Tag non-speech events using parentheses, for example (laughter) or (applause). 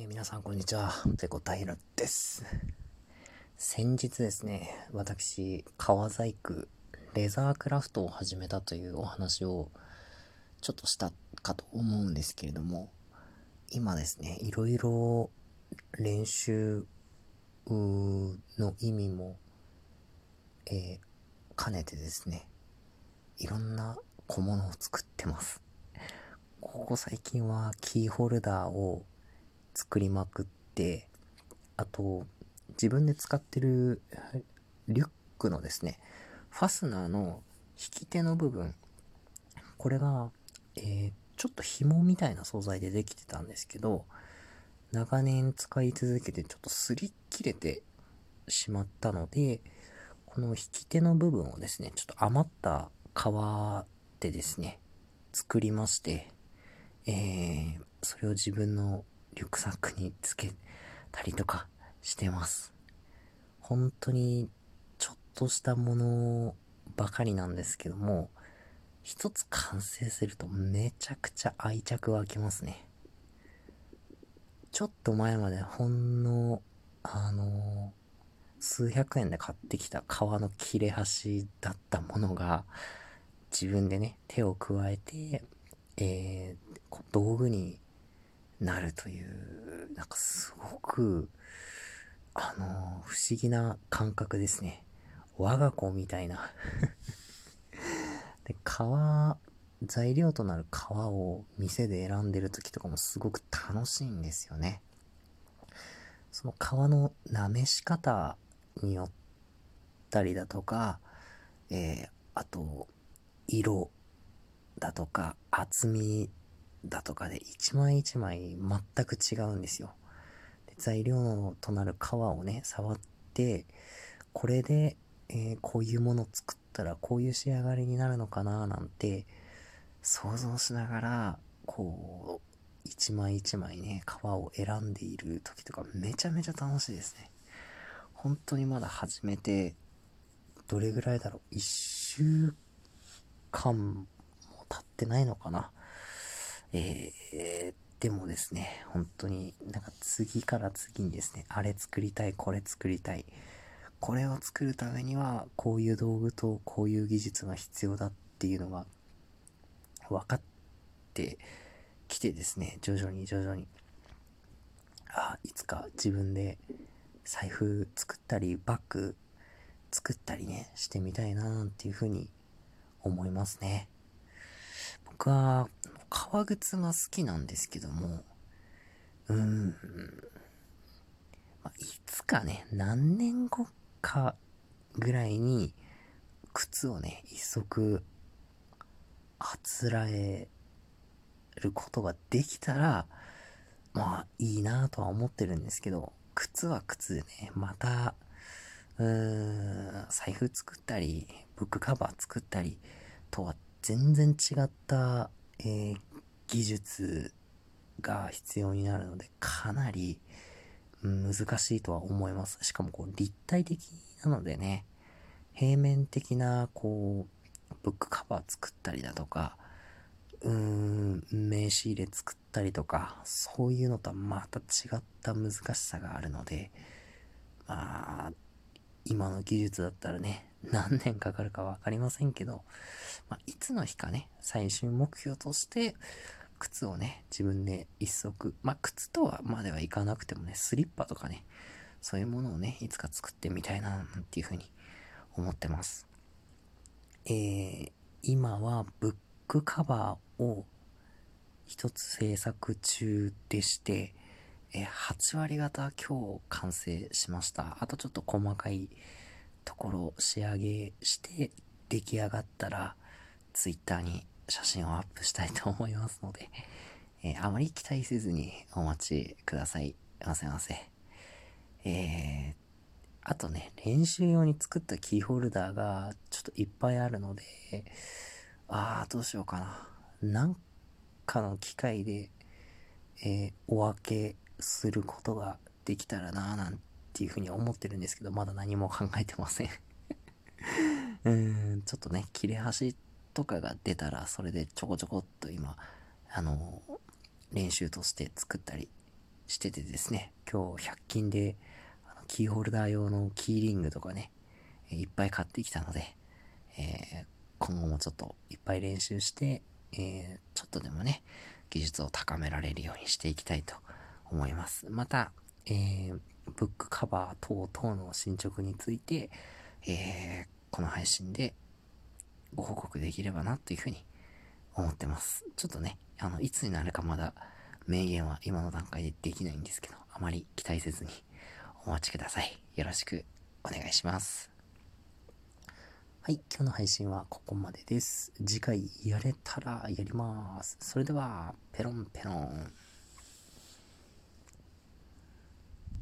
えー、皆さんこんにちは、ペコタイラです。先日ですね、私、革細工、レザークラフトを始めたというお話をちょっとしたかと思うんですけれども、今ですね、いろいろ練習の意味も、えー、兼ねてですね、いろんな小物を作ってます。ここ最近はキーホルダーを作りまくって、あと、自分で使ってるリュックのですね、ファスナーの引き手の部分、これが、えー、ちょっと紐みたいな素材でできてたんですけど、長年使い続けてちょっと擦り切れてしまったので、この引き手の部分をですね、ちょっと余った革でですね、作りまして、えー、それを自分のリュックサックにつけたりとかしてます。本当にちょっとしたものばかりなんですけども、一つ完成するとめちゃくちゃ愛着湧きますね。ちょっと前までほんの、あの数百円で買ってきた革の切れ端だったものが、自分でね、手を加えて、えー、道具になるという、なんかすごく、あの不思議な感覚ですね。我が子みたいな (laughs) で、革、材料となる革を店で選んでる時とかもすごく楽しいんですよね。その革のなめし方によったりだとか、えー、あと、色だとか厚みだとかで一枚一枚全く違うんですよ。で材料となる皮をね、触って、これで、えー、こういうもの作ったらこういう仕上がりになるのかななんて想像しながら、こう、一枚一枚ね、皮を選んでいる時とかめちゃめちゃ楽しいですね。本当にまだ始めて、どれぐらいだろう？一週間も経ってないのかな？えー、でもですね、本当になんか次から次にですね、あれ作りたい、これ作りたい。これを作るためには、こういう道具とこういう技術が必要だっていうのが分かってきてですね、徐々に徐々に。あ、いつか自分で財布作ったり、バッグ作ったりね、してみたいななんていうふうに思いますね。僕は革靴が好きなんですけども、うん、まあ、いつかね、何年後かぐらいに、靴をね、一足、あつらえることができたら、まあ、いいなとは思ってるんですけど、靴は靴でね、また、うん、財布作ったり、ブックカバー作ったりとは全然違ったえー、技術が必要になるので、かなり難しいとは思います。しかもこう立体的なのでね、平面的なこう、ブックカバー作ったりだとか、うーん、名刺入れ作ったりとか、そういうのとはまた違った難しさがあるので、まあ、今の技術だったらね、(laughs) 何年かかるか分かりませんけど、まあ、いつの日かね、最終目標として、靴をね、自分で一足、まあ、靴とはまではいかなくてもね、スリッパとかね、そういうものをね、いつか作ってみたいな、なんていうふうに思ってます。えー、今はブックカバーを一つ制作中でして、えー、8割方今日完成しました。あとちょっと細かいところ仕上げして出来上がったら Twitter に写真をアップしたいと思いますので、(laughs) えー、あまり期待せずにお待ちくださいませませ。えー、あとね、練習用に作ったキーホルダーがちょっといっぱいあるので、あー、どうしようかな。なんかの機会で、えー、お分けすることができたらなぁなんてっていうふうに思ってるんですけど、まだ何も考えてません (laughs) うーん、ちょっとね、切れ端とかが出たら、それでちょこちょこっと今、あの、練習として作ったりしててですね、今日100均でキーホルダー用のキーリングとかね、いっぱい買ってきたので、えー、今後もちょっといっぱい練習して、えー、ちょっとでもね、技術を高められるようにしていきたいと思います。また、えー、ブックカバー等々の進捗について、えー、この配信でご報告できればなというふうに思ってます。ちょっとね、あの、いつになるかまだ明言は今の段階でできないんですけど、あまり期待せずにお待ちください。よろしくお願いします。はい、今日の配信はここまでです。次回やれたらやります。それでは、ペロンペロン。